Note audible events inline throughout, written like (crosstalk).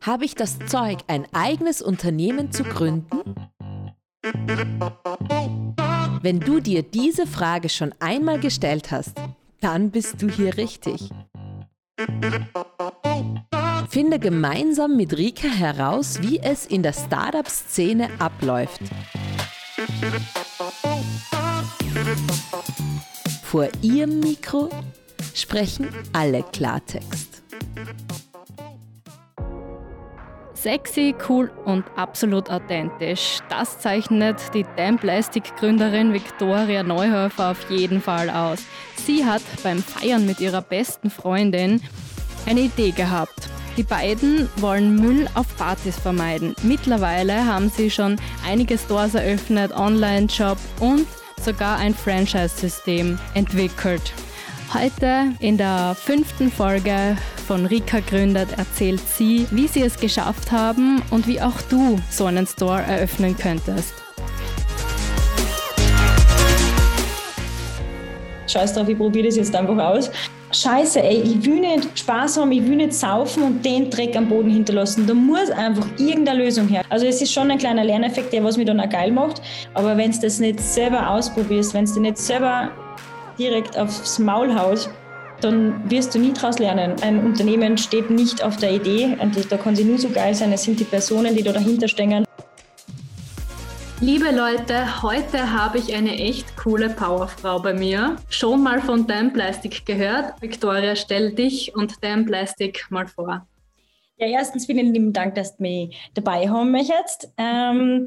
Habe ich das Zeug, ein eigenes Unternehmen zu gründen? Wenn du dir diese Frage schon einmal gestellt hast, dann bist du hier richtig. Finde gemeinsam mit Rika heraus, wie es in der Startup-Szene abläuft. Vor ihrem Mikro sprechen alle Klartext. Sexy, cool und absolut authentisch. Das zeichnet die Damn Plastic Gründerin Viktoria Neuhöfer auf jeden Fall aus. Sie hat beim Feiern mit ihrer besten Freundin eine Idee gehabt. Die beiden wollen Müll auf Partys vermeiden. Mittlerweile haben sie schon einige Stores eröffnet, Online-Shop und sogar ein Franchise-System entwickelt. Heute in der fünften Folge von Rika Gründet erzählt sie, wie sie es geschafft haben und wie auch du so einen Store eröffnen könntest. Scheiß drauf, ich probiere das jetzt einfach aus. Scheiße, ey, ich will nicht Spaß haben, ich will nicht saufen und den Dreck am Boden hinterlassen. Da muss einfach irgendeine Lösung her. Also es ist schon ein kleiner Lerneffekt, der was mich dann auch geil macht. Aber wenn du das nicht selber ausprobierst, wenn du nicht selber direkt aufs Maul haut, dann wirst du nie daraus lernen. Ein Unternehmen steht nicht auf der Idee und da kann sie nur so geil sein. Es sind die Personen, die da dahinter stehen. Liebe Leute, heute habe ich eine echt coole Powerfrau bei mir. Schon mal von Damn Plastic gehört. Victoria, stell dich und Damn Plastic mal vor. Ja, erstens vielen lieben Dank, dass du mich dabei haben möchtest. Ähm,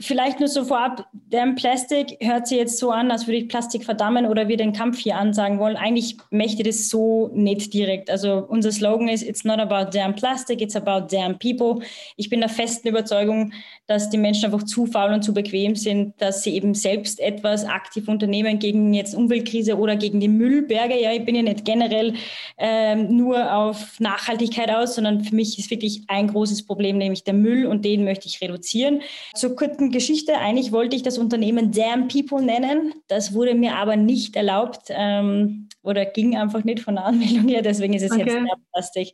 Vielleicht nur so vorab, der Plastik hört sich jetzt so an, als würde ich Plastik verdammen oder wir den Kampf hier ansagen wollen. Eigentlich möchte das so nicht direkt. Also unser Slogan ist, it's not about damn plastic, it's about damn people. Ich bin der festen Überzeugung, dass die Menschen einfach zu faul und zu bequem sind, dass sie eben selbst etwas aktiv unternehmen gegen jetzt Umweltkrise oder gegen die Müllberge. Ja, ich bin ja nicht generell ähm, nur auf Nachhaltigkeit aus, sondern für mich ist wirklich ein großes Problem, nämlich der Müll und den möchte ich reduzieren. Zur kurzen Geschichte. Eigentlich wollte ich das Unternehmen Damn People nennen. Das wurde mir aber nicht erlaubt ähm, oder ging einfach nicht von der Anmeldung her. Deswegen ist es okay. jetzt Plastik.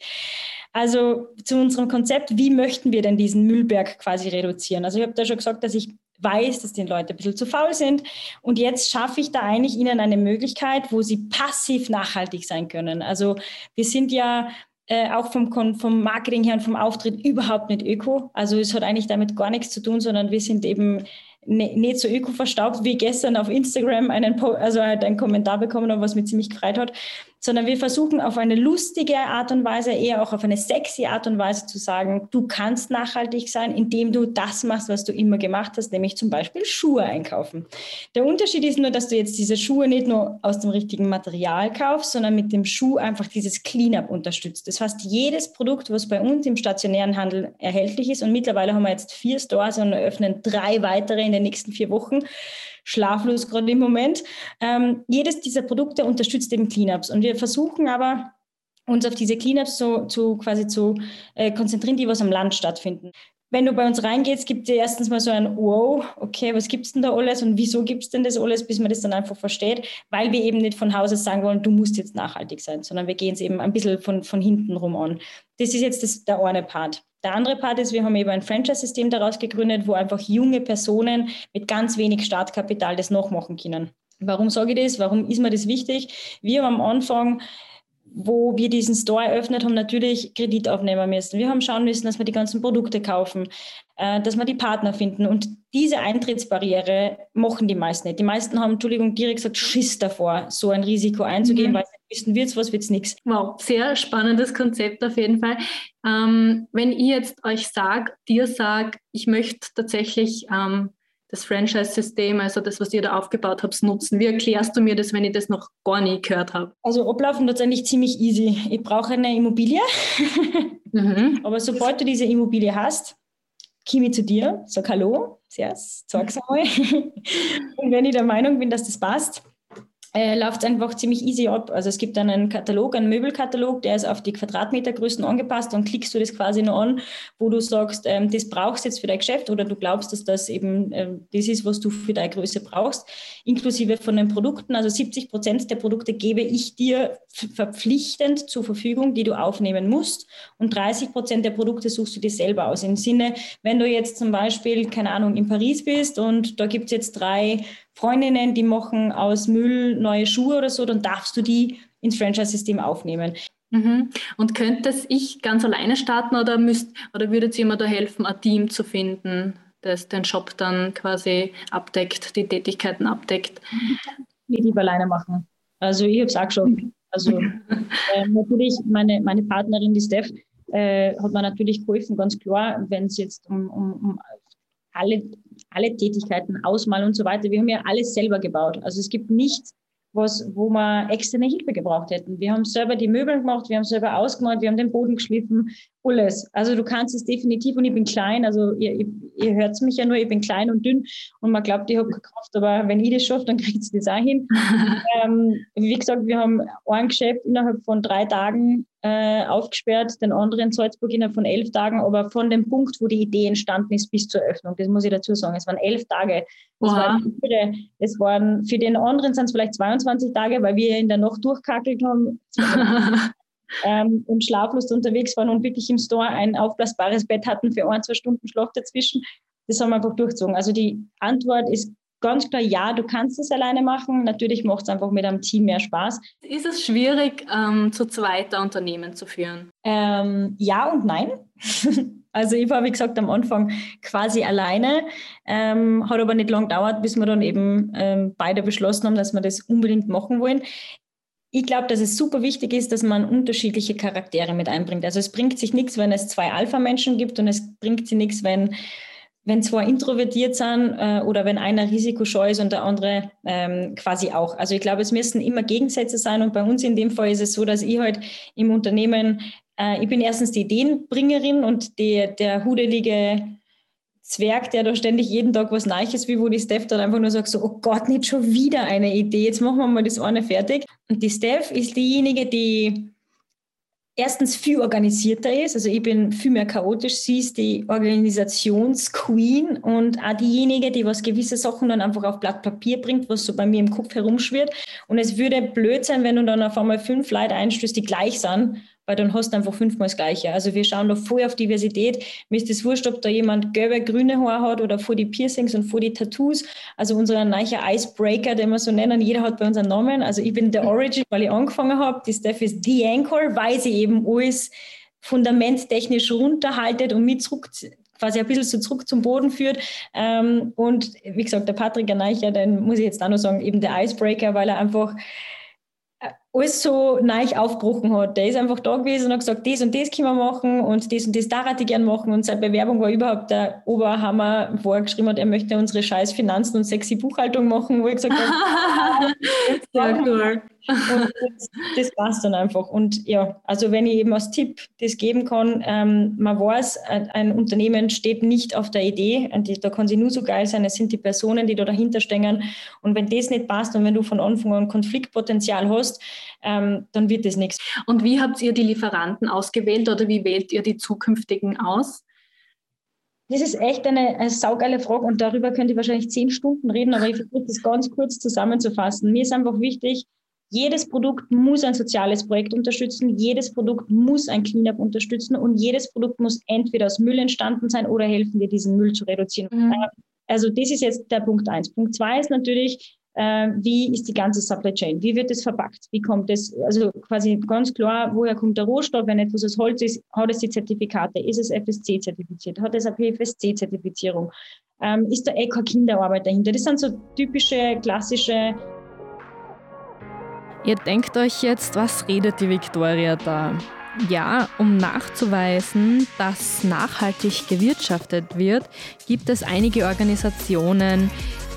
Also zu unserem Konzept, wie möchten wir denn diesen Müllberg quasi reduzieren? Also ich habe da schon gesagt, dass ich weiß, dass die Leute ein bisschen zu faul sind. Und jetzt schaffe ich da eigentlich ihnen eine Möglichkeit, wo sie passiv nachhaltig sein können. Also wir sind ja äh, auch vom, vom Marketing her und vom Auftritt überhaupt nicht öko. Also es hat eigentlich damit gar nichts zu tun, sondern wir sind eben ne, nicht so öko verstaubt wie gestern auf Instagram einen, also halt einen Kommentar bekommen habe, was mich ziemlich gefreut hat sondern wir versuchen auf eine lustige Art und Weise, eher auch auf eine sexy Art und Weise zu sagen, du kannst nachhaltig sein, indem du das machst, was du immer gemacht hast, nämlich zum Beispiel Schuhe einkaufen. Der Unterschied ist nur, dass du jetzt diese Schuhe nicht nur aus dem richtigen Material kaufst, sondern mit dem Schuh einfach dieses Cleanup unterstützt. Das heißt, jedes Produkt, was bei uns im stationären Handel erhältlich ist, und mittlerweile haben wir jetzt vier Stores und eröffnen drei weitere in den nächsten vier Wochen, schlaflos gerade im Moment. Ähm, jedes dieser Produkte unterstützt eben Cleanups und wir versuchen aber uns auf diese Cleanups so, zu quasi zu äh, konzentrieren, die was am Land stattfinden. Wenn du bei uns reingehst, gibt es erstens mal so ein Wow, okay, was gibt es denn da alles und wieso gibt es denn das alles, bis man das dann einfach versteht, weil wir eben nicht von Haus aus sagen wollen, du musst jetzt nachhaltig sein, sondern wir gehen es eben ein bisschen von, von hinten rum an. Das ist jetzt das, der eine Part. Der andere Part ist, wir haben eben ein Franchise-System daraus gegründet, wo einfach junge Personen mit ganz wenig Startkapital das noch machen können. Warum sage ich das? Warum ist mir das wichtig? Wir haben am Anfang wo wir diesen Store eröffnet haben, natürlich Kredit aufnehmen müssen. Wir haben schauen müssen, dass wir die ganzen Produkte kaufen, äh, dass wir die Partner finden. Und diese Eintrittsbarriere machen die meisten nicht. Die meisten haben, Entschuldigung, direkt gesagt, Schiss davor, so ein Risiko einzugehen, mhm. weil sie wissen, wird es was, wird es nichts. Wow, sehr spannendes Konzept auf jeden Fall. Ähm, wenn ich jetzt euch sage, dir sage, ich möchte tatsächlich ähm, das Franchise-System, also das, was ihr da aufgebaut habt, nutzen? Wie erklärst du mir das, wenn ich das noch gar nie gehört habe? Also ablaufen tatsächlich ziemlich easy. Ich brauche eine Immobilie, (laughs) mhm. aber sobald du diese Immobilie hast, komme ich zu dir, sag Hallo, Servus, sag's einmal. (laughs) Und wenn ich der Meinung bin, dass das passt, äh, läuft einfach ziemlich easy ab. Also es gibt einen Katalog, einen Möbelkatalog, der ist auf die Quadratmetergrößen angepasst und klickst du das quasi nur an, wo du sagst, ähm, das brauchst du jetzt für dein Geschäft oder du glaubst, dass das eben ähm, das ist, was du für deine Größe brauchst, inklusive von den Produkten. Also 70 Prozent der Produkte gebe ich dir verpflichtend zur Verfügung, die du aufnehmen musst und 30 Prozent der Produkte suchst du dir selber aus. Im Sinne, wenn du jetzt zum Beispiel, keine Ahnung, in Paris bist und da gibt es jetzt drei Freundinnen, die machen aus Müll neue Schuhe oder so, dann darfst du die ins Franchise-System aufnehmen. Mhm. Und könnte es ich ganz alleine starten oder, müsst, oder würde es immer da helfen, ein Team zu finden, das den Shop dann quasi abdeckt, die Tätigkeiten abdeckt? Die die alleine machen. Also ich habe es auch schon. Also äh, natürlich, meine, meine Partnerin, die Steph, äh, hat mir natürlich geholfen, ganz klar, wenn es jetzt um, um, um alle, alle Tätigkeiten, Ausmal und so weiter. Wir haben ja alles selber gebaut. Also es gibt nichts, was, wo wir externe Hilfe gebraucht hätten. Wir haben selber die Möbel gemacht, wir haben selber ausgemalt, wir haben den Boden geschliffen, alles. Also du kannst es definitiv und ich bin klein, also ihr, ihr hört mich ja nur, ich bin klein und dünn und man glaubt, ich habe keine Kraft, aber wenn ich das schaffe, dann kriegt es das auch hin. (laughs) ähm, wie gesagt, wir haben ein Geschäft innerhalb von drei Tagen äh, aufgesperrt, den anderen in Salzburg innerhalb von elf Tagen, aber von dem Punkt, wo die Idee entstanden ist, bis zur Öffnung, das muss ich dazu sagen, es waren elf Tage. Das waren, es waren, für den anderen sind es vielleicht 22 Tage, weil wir in der Nacht durchkackelt haben (laughs) ähm, und schlaflos unterwegs waren und wirklich im Store ein aufblasbares Bett hatten für ein, zwei Stunden Schlaf dazwischen. Das haben wir einfach durchgezogen. Also die Antwort ist ganz klar, ja, du kannst es alleine machen. Natürlich macht es einfach mit einem Team mehr Spaß. Ist es schwierig, ähm, zu zweiter Unternehmen zu führen? Ähm, ja und nein. (laughs) also ich war, wie gesagt, am Anfang quasi alleine. Ähm, hat aber nicht lange gedauert, bis wir dann eben ähm, beide beschlossen haben, dass wir das unbedingt machen wollen. Ich glaube, dass es super wichtig ist, dass man unterschiedliche Charaktere mit einbringt. Also es bringt sich nichts, wenn es zwei Alpha-Menschen gibt und es bringt sich nichts, wenn wenn zwei introvertiert sind äh, oder wenn einer risikoscheu ist und der andere ähm, quasi auch. Also ich glaube, es müssen immer Gegensätze sein und bei uns in dem Fall ist es so, dass ich halt im Unternehmen, äh, ich bin erstens die Ideenbringerin und die, der hudelige Zwerg, der da ständig jeden Tag was Neues will, wo die Steph dann einfach nur sagt so, oh Gott, nicht schon wieder eine Idee, jetzt machen wir mal das eine fertig. Und die Steph ist diejenige, die erstens viel organisierter ist. Also ich bin viel mehr chaotisch. Sie ist die Organisationsqueen und auch diejenige, die was gewisse Sachen dann einfach auf Blatt Papier bringt, was so bei mir im Kopf herumschwirrt. Und es würde blöd sein, wenn du dann auf einmal fünf Leute einstößt, die gleich sind weil dann hast du einfach fünfmal das Gleiche. Also wir schauen da voll auf Diversität. Mir ist das wurscht, ob da jemand gelbe, grüne Haare hat oder vor die Piercings und vor die Tattoos. Also unser neuer Icebreaker, den wir so nennen, jeder hat bei uns einen Namen. Also ich bin der Origin, weil ich angefangen habe. Die Steph ist The Anchor, weil sie eben alles fundamenttechnisch runterhaltet und mit zurück quasi ein bisschen so zurück zum Boden führt. Ähm, und wie gesagt, der Patrick Neicher, den muss ich jetzt auch noch sagen, eben der Icebreaker, weil er einfach alles so neu aufgebrochen hat. Der ist einfach da gewesen und hat gesagt, das und das können wir machen und das und das darf ich gerne machen. Und seine Bewerbung war überhaupt der Oberhammer, wo er geschrieben hat, er möchte unsere scheiß Finanzen und sexy Buchhaltung machen, wo ich gesagt habe, (laughs) (laughs) sehr cool. Und das, das passt dann einfach. Und ja, also wenn ich eben als Tipp das geben kann, ähm, man weiß, ein, ein, Unternehmen steht nicht auf der Idee, und da kann sie nur so geil sein, es sind die Personen, die da dahinter stehen. Und wenn das nicht passt und wenn du von Anfang an Konfliktpotenzial hast, ähm, dann wird das nichts. Und wie habt ihr die Lieferanten ausgewählt oder wie wählt ihr die zukünftigen aus? Das ist echt eine, eine saugeile Frage und darüber könnt ihr wahrscheinlich zehn Stunden reden, aber ich versuche das ganz kurz zusammenzufassen. Mir ist einfach wichtig, jedes Produkt muss ein soziales Projekt unterstützen, jedes Produkt muss ein Cleanup unterstützen und jedes Produkt muss entweder aus Müll entstanden sein oder helfen dir, diesen Müll zu reduzieren. Mhm. Also das ist jetzt der Punkt eins. Punkt zwei ist natürlich, äh, wie ist die ganze Supply Chain? Wie wird es verpackt? Wie kommt es, also quasi ganz klar, woher kommt der Rohstoff? Wenn etwas aus Holz ist, hat es die Zertifikate? Ist es FSC zertifiziert? Hat es eine PFSC Zertifizierung? Ähm, ist da eh keine Kinderarbeit dahinter? Das sind so typische, klassische Ihr denkt euch jetzt, was redet die Victoria da? Ja, um nachzuweisen, dass nachhaltig gewirtschaftet wird, gibt es einige Organisationen,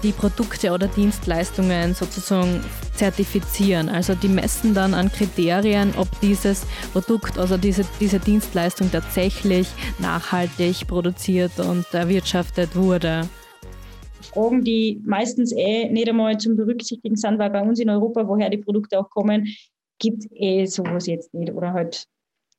die Produkte oder Dienstleistungen sozusagen zertifizieren. Also die messen dann an Kriterien, ob dieses Produkt, also diese, diese Dienstleistung tatsächlich nachhaltig produziert und erwirtschaftet wurde. Fragen, die meistens eh nicht einmal zum Berücksichtigen sind, weil bei uns in Europa, woher die Produkte auch kommen, gibt eh sowas jetzt nicht. Oder halt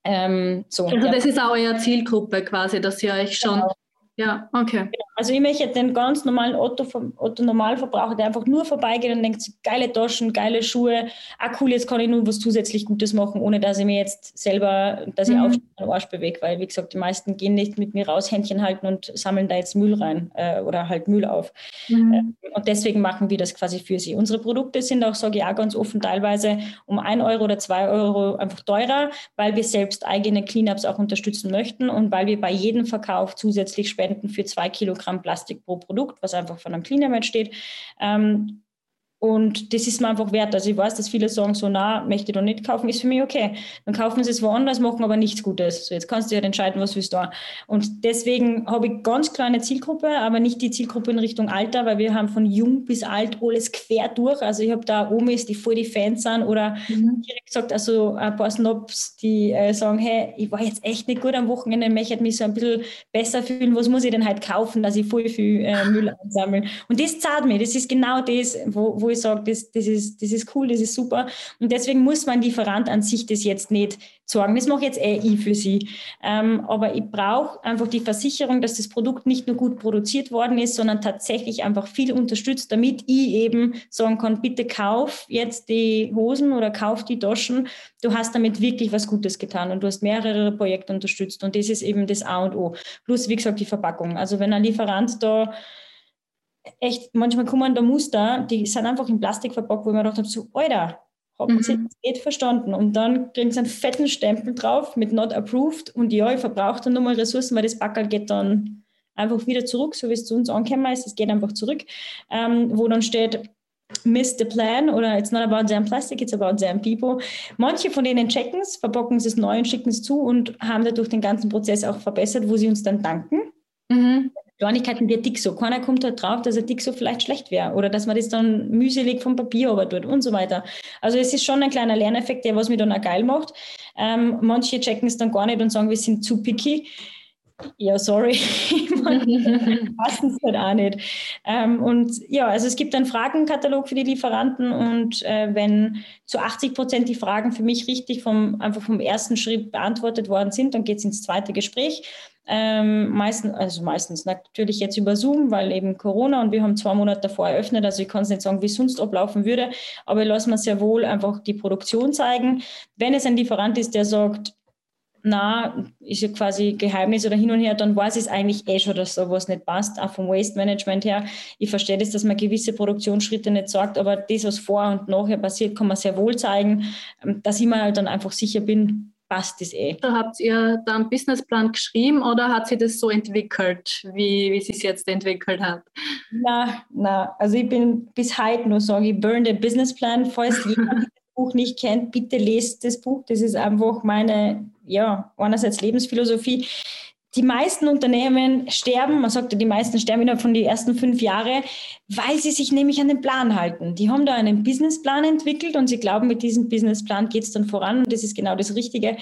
ähm, so. Also das ist auch eure Zielgruppe quasi, dass ihr euch schon genau. Ja, okay. Also ich möchte den ganz normalen Otto, Otto Normalverbraucher, der einfach nur vorbeigeht und denkt, geile Taschen, geile Schuhe, ah cool, jetzt kann ich nur was zusätzlich Gutes machen, ohne dass ich mir jetzt selber, dass ich mhm. auf den Arsch bewege, weil wie gesagt, die meisten gehen nicht mit mir raus, Händchen halten und sammeln da jetzt Müll rein äh, oder halt Müll auf. Mhm. Äh, und deswegen machen wir das quasi für sie. Unsere Produkte sind auch, sage ich auch ganz offen, teilweise um ein Euro oder zwei Euro einfach teurer, weil wir selbst eigene Cleanups auch unterstützen möchten und weil wir bei jedem Verkauf zusätzlich spenden für zwei Kilogramm Plastik pro Produkt, was einfach von einem Cleaner steht. Ähm, und das ist mir einfach wert. Also ich weiß, dass viele sagen so, na, möchte ich doch nicht kaufen, ist für mich okay. Dann kaufen sie es woanders, machen aber nichts Gutes. So, jetzt kannst du ja entscheiden, was willst du da. Und deswegen habe ich ganz kleine Zielgruppe, aber nicht die Zielgruppe in Richtung Alter, weil wir haben von jung bis alt alles quer durch. Also ich habe da Omis, die voll die Fans sind oder mhm. direkt gesagt, also ein paar Snobs, die äh, sagen, hey, ich war jetzt echt nicht gut am Wochenende, möchte mich so ein bisschen besser fühlen, was muss ich denn halt kaufen, dass ich voll viel äh, Müll einsammle. Und das zahlt mir, das ist genau das, wo, wo ich sage, das, das, ist, das ist cool, das ist super. Und deswegen muss mein Lieferant an sich das jetzt nicht sorgen. Das mache jetzt eh ich für sie. Ähm, aber ich brauche einfach die Versicherung, dass das Produkt nicht nur gut produziert worden ist, sondern tatsächlich einfach viel unterstützt, damit ich eben sagen kann, bitte kauf jetzt die Hosen oder kauf die Taschen. Du hast damit wirklich was Gutes getan und du hast mehrere Projekte unterstützt. Und das ist eben das A und O. Plus, wie gesagt, die Verpackung. Also wenn ein Lieferant da echt, manchmal kommen da Muster, die sind einfach in Plastik verpackt, wo ich mir gedacht habe, so, Alter, haben sie mhm. das nicht verstanden. Und dann kriegen sie einen fetten Stempel drauf mit not approved und ja, ich verbrauche dann nochmal Ressourcen, weil das Backerl geht dann einfach wieder zurück, so wie es zu uns angekommen ist, es geht einfach zurück, ähm, wo dann steht, miss the plan oder it's not about them plastic, it's about them people. Manche von denen checken es, verpacken es neu und schicken es zu und haben dadurch den ganzen Prozess auch verbessert, wo sie uns dann danken. Mhm. Kleinigkeiten wie Dixo. Keiner kommt halt drauf, dass ein Dixo vielleicht schlecht wäre oder dass man das dann mühselig vom Papier aber tut und so weiter. Also es ist schon ein kleiner Lerneffekt, der was mich dann auch geil macht. Ähm, manche checken es dann gar nicht und sagen, wir sind zu picky. Ja, sorry, (laughs) (laughs) passen es halt auch nicht. Ähm, und ja, also es gibt einen Fragenkatalog für die Lieferanten und äh, wenn zu 80 Prozent die Fragen für mich richtig vom, einfach vom ersten Schritt beantwortet worden sind, dann geht es ins zweite Gespräch. Ähm, meistens, also meistens natürlich jetzt über Zoom, weil eben Corona und wir haben zwei Monate davor eröffnet. Also ich kann es nicht sagen, wie es sonst ablaufen würde, aber ich lasse mir sehr wohl einfach die Produktion zeigen. Wenn es ein Lieferant ist, der sagt, na, ist ja quasi Geheimnis oder hin und her, dann weiß ich es eigentlich eh schon, dass sowas nicht passt, auch vom Waste Management her. Ich verstehe das, dass man gewisse Produktionsschritte nicht sagt, aber das, was vor und nachher passiert, kann man sehr wohl zeigen, ähm, dass ich mir halt dann einfach sicher bin, passt das eh. Habt ihr da einen Businessplan geschrieben oder hat sich das so entwickelt, wie, wie es jetzt entwickelt hat? Na, na, also ich bin bis heute nur sage ich, burn the Businessplan. Falls jemand (laughs) das Buch nicht kennt, bitte lest das Buch. Das ist einfach meine, ja, einerseits Lebensphilosophie die meisten Unternehmen sterben, man sagt ja, die meisten sterben innerhalb von den ersten fünf Jahren, weil sie sich nämlich an den Plan halten. Die haben da einen Businessplan entwickelt und sie glauben, mit diesem Businessplan geht es dann voran und das ist genau das Richtige.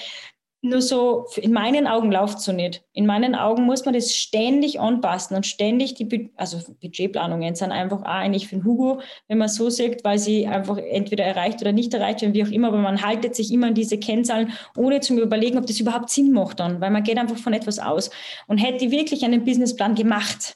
Nur so, in meinen Augen läuft so nicht. In meinen Augen muss man das ständig anpassen und ständig die, also Budgetplanungen sind einfach auch eigentlich für den Hugo, wenn man so sagt, weil sie einfach entweder erreicht oder nicht erreicht werden, wie auch immer, aber man haltet sich immer an diese Kennzahlen, ohne zu überlegen, ob das überhaupt Sinn macht dann, weil man geht einfach von etwas aus. Und hätte wirklich einen Businessplan gemacht,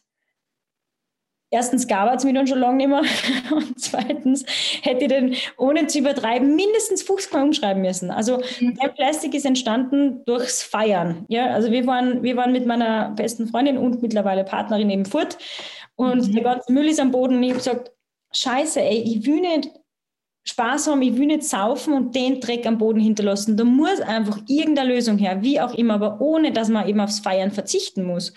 erstens gab es mich dann schon lange nicht mehr (laughs) und zweitens hätte ich den, ohne zu übertreiben, mindestens 50 Mal umschreiben müssen. Also mhm. der Plastik ist entstanden durchs Feiern. Ja, also wir waren, wir waren mit meiner besten Freundin und mittlerweile Partnerin eben fort und mhm. der ganze Müll ist am Boden. Ich habe gesagt, scheiße, ey, ich will nicht Spaß haben, ich will nicht saufen und den Dreck am Boden hinterlassen. Da muss einfach irgendeine Lösung her, wie auch immer, aber ohne, dass man eben aufs Feiern verzichten muss.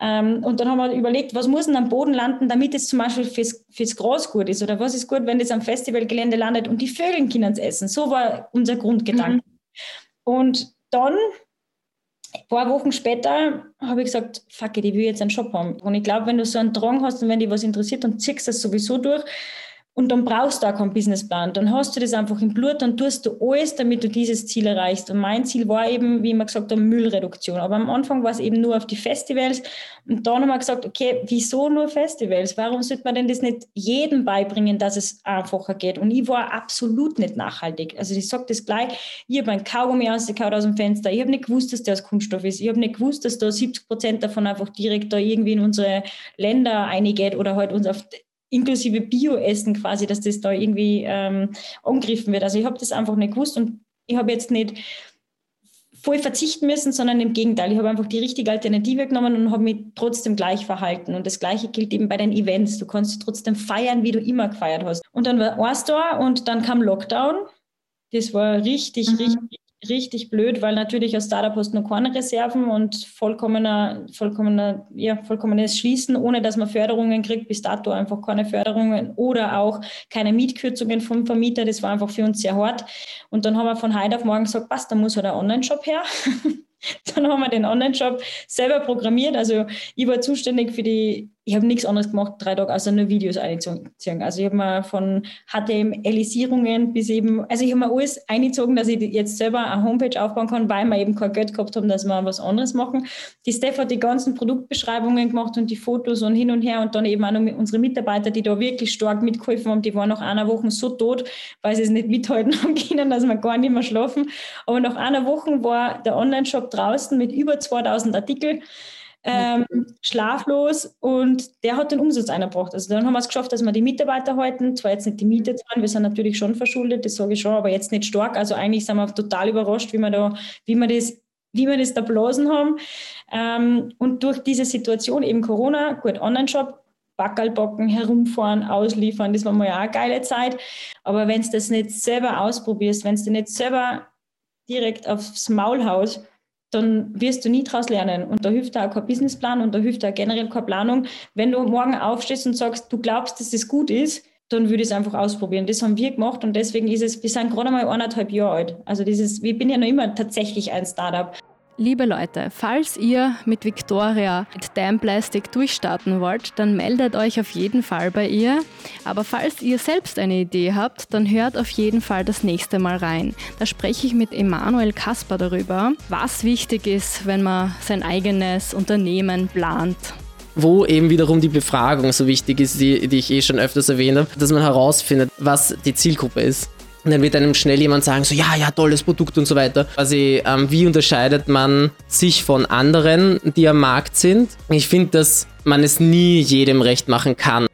Ähm, und dann haben wir überlegt, was muss denn am Boden landen, damit es zum Beispiel fürs, fürs Gras gut ist oder was ist gut, wenn das am Festivalgelände landet und die Vögel können es essen. So war unser Grundgedanke. Mhm. Und dann ein paar Wochen später habe ich gesagt, fuck it, ich will jetzt einen Shop haben. Und ich glaube, wenn du so einen Drang hast und wenn dich was interessiert, dann ziehst du das sowieso durch. Und dann brauchst du auch keinen Businessplan. Dann hast du das einfach im Blut, dann tust du alles, damit du dieses Ziel erreichst. Und mein Ziel war eben, wie immer gesagt habe, Müllreduktion. Aber am Anfang war es eben nur auf die Festivals. Und dann haben wir gesagt, okay, wieso nur Festivals? Warum sollte man denn das nicht jedem beibringen, dass es einfacher geht? Und ich war absolut nicht nachhaltig. Also ich sage das gleich, ich habe ein Kaugummi rausgekaut aus dem Fenster. Ich habe nicht gewusst, dass der aus Kunststoff ist. Ich habe nicht gewusst, dass da 70 Prozent davon einfach direkt da irgendwie in unsere Länder eingeht oder halt uns auf inklusive Bioessen quasi, dass das da irgendwie ähm, angegriffen wird. Also ich habe das einfach nicht gewusst und ich habe jetzt nicht voll verzichten müssen, sondern im Gegenteil. Ich habe einfach die richtige Alternative genommen und habe mich trotzdem gleich verhalten. Und das Gleiche gilt eben bei den Events. Du kannst trotzdem feiern, wie du immer gefeiert hast. Und dann war eins da und dann kam Lockdown. Das war richtig, mhm. richtig richtig blöd, weil natürlich als Startup hast du noch keine Reserven und vollkommener, vollkommener, ja, vollkommenes Schließen, ohne dass man Förderungen kriegt, bis dato einfach keine Förderungen oder auch keine Mietkürzungen vom Vermieter. Das war einfach für uns sehr hart. Und dann haben wir von heute auf morgen gesagt, passt, da muss halt ein Online-Shop her. (laughs) Dann haben wir den Online-Shop selber programmiert. Also ich war zuständig für die, ich habe nichts anderes gemacht, drei Tage, außer nur Videos einziehen. Also ich habe mir von HTMLisierungen bis eben, also ich habe mir alles eingezogen, dass ich jetzt selber eine Homepage aufbauen kann, weil wir eben kein Geld gehabt haben, dass wir was anderes machen. Die Steph hat die ganzen Produktbeschreibungen gemacht und die Fotos und hin und her und dann eben auch noch unsere Mitarbeiter, die da wirklich stark mitgeholfen haben, die waren nach einer Woche so tot, weil sie es nicht mithalten (laughs) haben können, dass wir gar nicht mehr schlafen. Aber nach einer Woche war der Online-Shop draußen mit über 2000 Artikeln. Ähm, schlaflos und der hat den Umsatz eingebracht. Also dann haben wir es geschafft, dass wir die Mitarbeiter halten, zwar jetzt nicht die Miete zahlen, wir sind natürlich schon verschuldet, das sage ich schon, aber jetzt nicht stark. Also eigentlich sind wir total überrascht, wie wir da, wie wir das wie wir das da blasen haben. Ähm, und durch diese Situation, eben Corona, gut, Online-Shop, Backerlbocken, herumfahren, ausliefern, das war mal ja auch eine geile Zeit. Aber wenn du das nicht selber ausprobierst, wenn du nicht selber direkt aufs Maul haust, dann wirst du nie daraus lernen. Und da hilft auch kein Businessplan und da hilft auch generell keine Planung. Wenn du morgen aufstehst und sagst, du glaubst, dass das gut ist, dann würde ich es einfach ausprobieren. Das haben wir gemacht und deswegen ist es, wir sind gerade mal anderthalb Jahre alt. Also dieses, ich bin ja noch immer tatsächlich ein Startup. Liebe Leute, falls ihr mit Victoria mit Damn Plastic durchstarten wollt, dann meldet euch auf jeden Fall bei ihr. Aber falls ihr selbst eine Idee habt, dann hört auf jeden Fall das nächste Mal rein. Da spreche ich mit Emanuel Kasper darüber, was wichtig ist, wenn man sein eigenes Unternehmen plant wo eben wiederum die Befragung so wichtig ist, die, die ich eh schon öfters erwähnt habe, dass man herausfindet, was die Zielgruppe ist. Und dann wird einem schnell jemand sagen, so ja, ja, tolles Produkt und so weiter. Quasi, ähm, wie unterscheidet man sich von anderen, die am Markt sind? Ich finde, dass man es nie jedem recht machen kann.